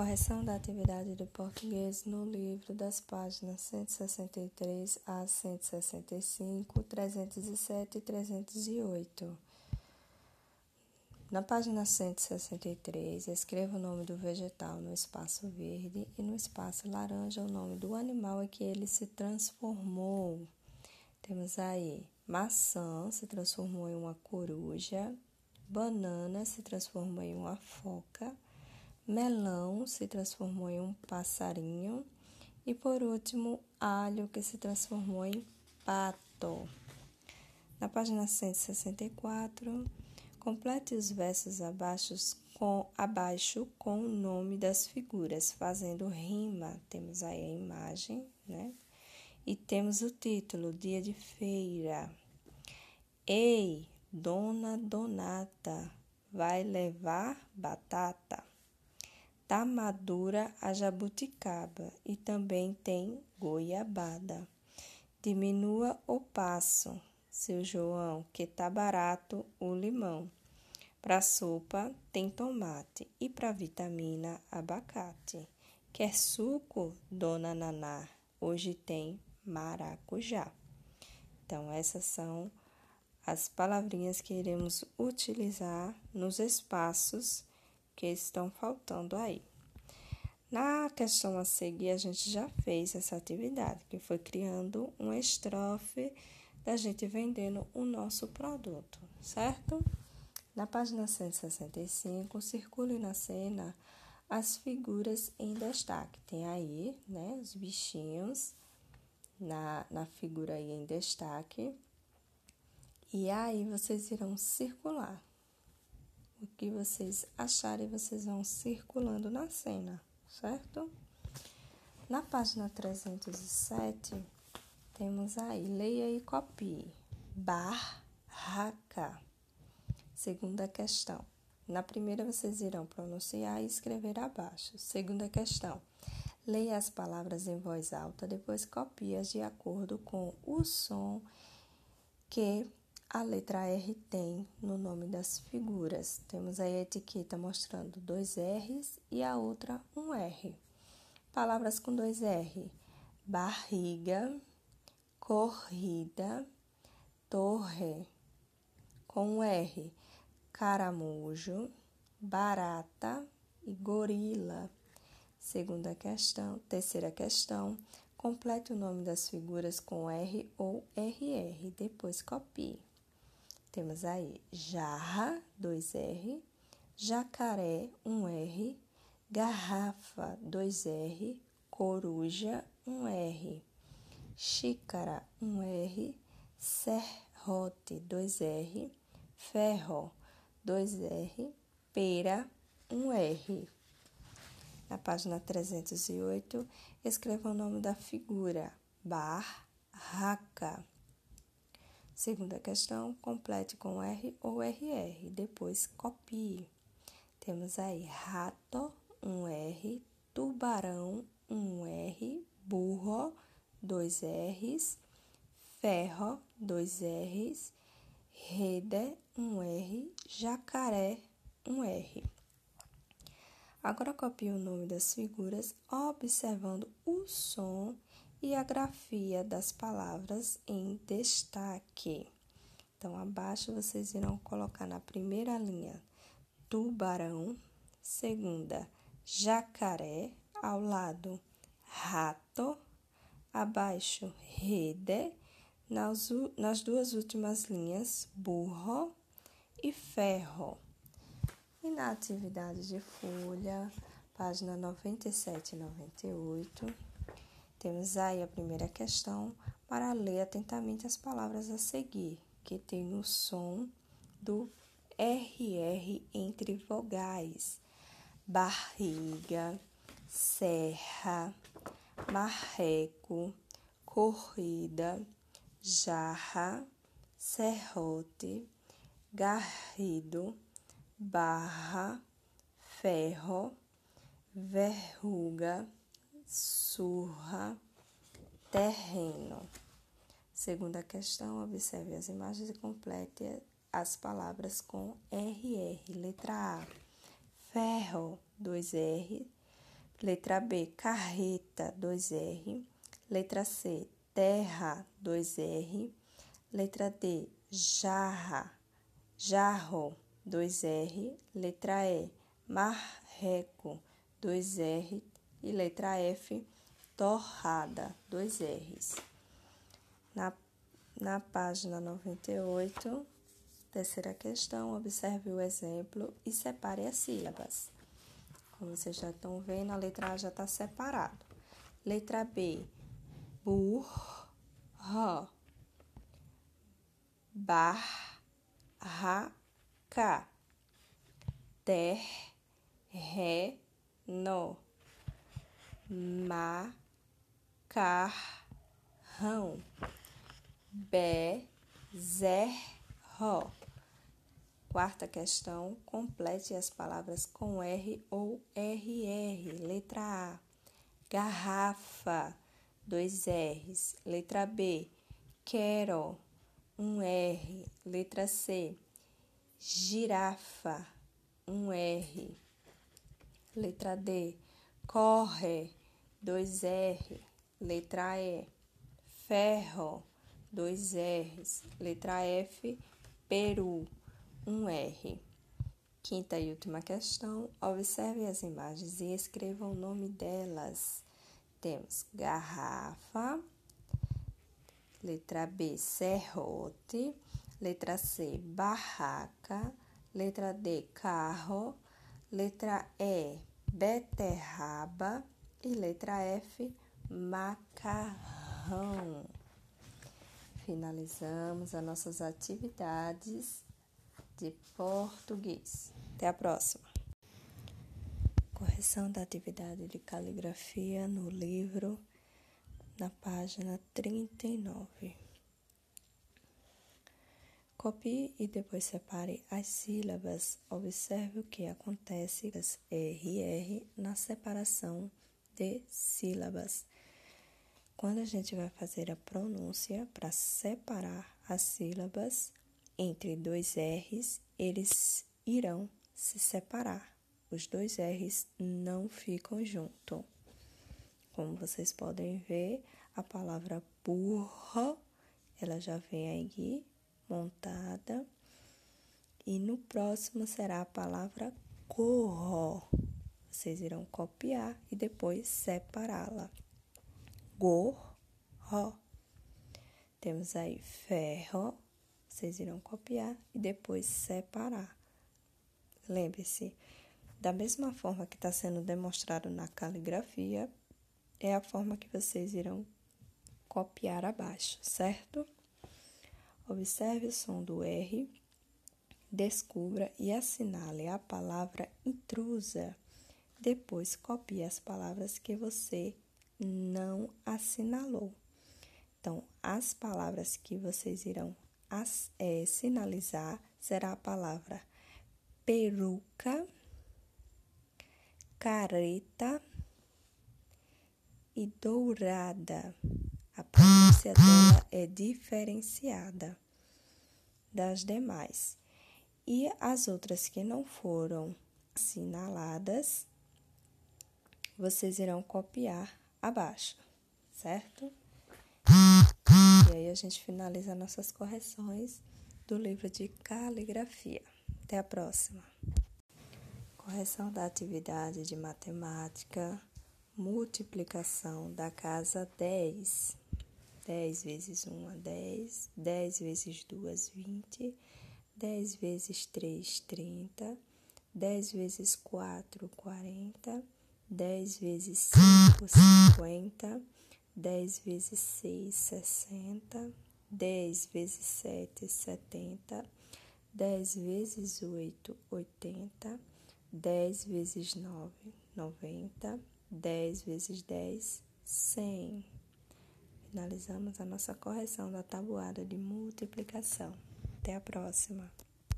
Correção da atividade de português no livro das páginas 163 a 165, 307 e 308. Na página 163, escreva o nome do vegetal no espaço verde e no espaço laranja o nome do animal em que ele se transformou. Temos aí maçã se transformou em uma coruja, banana se transformou em uma foca, melão se transformou em um passarinho e por último, alho que se transformou em pato. Na página 164, complete os versos abaixo com, abaixo com o nome das figuras, fazendo rima. Temos aí a imagem, né? E temos o título, Dia de Feira. Ei, Dona Donata, vai levar batata. Tá madura a jabuticaba e também tem goiabada. Diminua o passo, seu João, que tá barato o limão. Para sopa tem tomate e para vitamina abacate. Quer suco, dona Naná? Hoje tem maracujá. Então, essas são as palavrinhas que iremos utilizar nos espaços que estão faltando aí. Na questão a seguir, a gente já fez essa atividade, que foi criando uma estrofe da gente vendendo o nosso produto, certo? Na página 165, circule na cena as figuras em destaque. Tem aí, né, os bichinhos na, na figura aí em destaque. E aí vocês irão circular. O que vocês acharem, vocês vão circulando na cena, certo? Na página 307, temos aí, leia e copie. Barraca. Segunda questão. Na primeira, vocês irão pronunciar e escrever abaixo. Segunda questão. Leia as palavras em voz alta, depois copie-as de acordo com o som que a letra R tem no nome das figuras. Temos aí a etiqueta mostrando dois R's e a outra um R. Palavras com dois R: barriga, corrida, torre. Com um R: caramujo, barata e gorila. Segunda questão, terceira questão. Complete o nome das figuras com R ou RR, depois copie. Temos aí jarra, 2R, jacaré, 1R, garrafa, 2R, coruja, 1R, xícara, 1R, serrote, 2R, ferro, 2R, pera, 1R. Na página 308, escreva o nome da figura, barraca. Segunda questão, complete com R ou RR, depois copie. Temos aí rato, um R, tubarão, um R, burro, dois R's, ferro, dois R's, rede, um R, jacaré, um R. Agora copie o nome das figuras observando o som e a grafia das palavras em destaque. Então, abaixo vocês irão colocar na primeira linha tubarão, segunda jacaré, ao lado rato, abaixo rede, nas, nas duas últimas linhas burro e ferro. E na atividade de folha, página 97 e 98, temos aí a primeira questão para ler atentamente as palavras a seguir, que tem o som do RR entre vogais: barriga, serra, marreco, corrida, jarra, serrote, garrido, barra, ferro, verruga surra, terreno. Segunda questão, observe as imagens e complete as palavras com RR. Letra A, ferro, 2R, Letra B, carreta, 2R. Letra C, terra, 2R. Letra D, jarra, jarro, 2R. Letra E, marreco, 2R. E letra F, torrada, 2Rs. Na, na página 98, terceira questão, observe o exemplo e separe as sílabas. Como vocês já estão vendo, a letra A já está separado. Letra B, burra, barraca, terreno, macarrão, bezerro. Quarta questão, complete as palavras com R ou RR. Letra A, garrafa, dois R's. Letra B, quero, um R. Letra C, girafa, um R. Letra D, corre, dois R. Letra E, ferro, dois R's. Letra F, peru um R. Quinta e última questão. Observe as imagens e escreva o nome delas. Temos garrafa, letra B, serrote, letra C, barraca, letra D, carro, letra E, beterraba e letra F, macarrão. Finalizamos as nossas atividades de português. Até a próxima. Correção da atividade de caligrafia no livro, na página 39. Copie e depois separe as sílabas. Observe o que acontece das RR na separação de sílabas. Quando a gente vai fazer a pronúncia para separar as sílabas, entre dois R's, eles irão se separar. Os dois R's não ficam juntos. Como vocês podem ver, a palavra burro, ela já vem aí montada. E no próximo será a palavra corro. Vocês irão copiar e depois separá-la. Gorro. Temos aí ferro, vocês irão copiar e depois separar. Lembre-se, da mesma forma que está sendo demonstrado na caligrafia, é a forma que vocês irão copiar abaixo, certo? Observe o som do R, descubra e assinale a palavra intrusa. Depois, copie as palavras que você não assinalou. Então, as palavras que vocês irão as, é, sinalizar será a palavra peruca, careta e dourada. A pronúncia dela é diferenciada das demais. E as outras que não foram assinaladas, vocês irão copiar abaixo, certo? E aí a gente finaliza nossas correções do livro de caligrafia. Até a próxima. Correção da atividade de matemática, multiplicação da casa 10. 10 vezes 1 é 10, 10 vezes 2, 20, 10 vezes 3, 30, 10 vezes 4, 40, 10 vezes 5, 50. 10 vezes 6, 60. 10 vezes 7, 70. 10 vezes 8, 80. 10 vezes 9, 90. 10 vezes 10, 100. Finalizamos a nossa correção da tabuada de multiplicação. Até a próxima!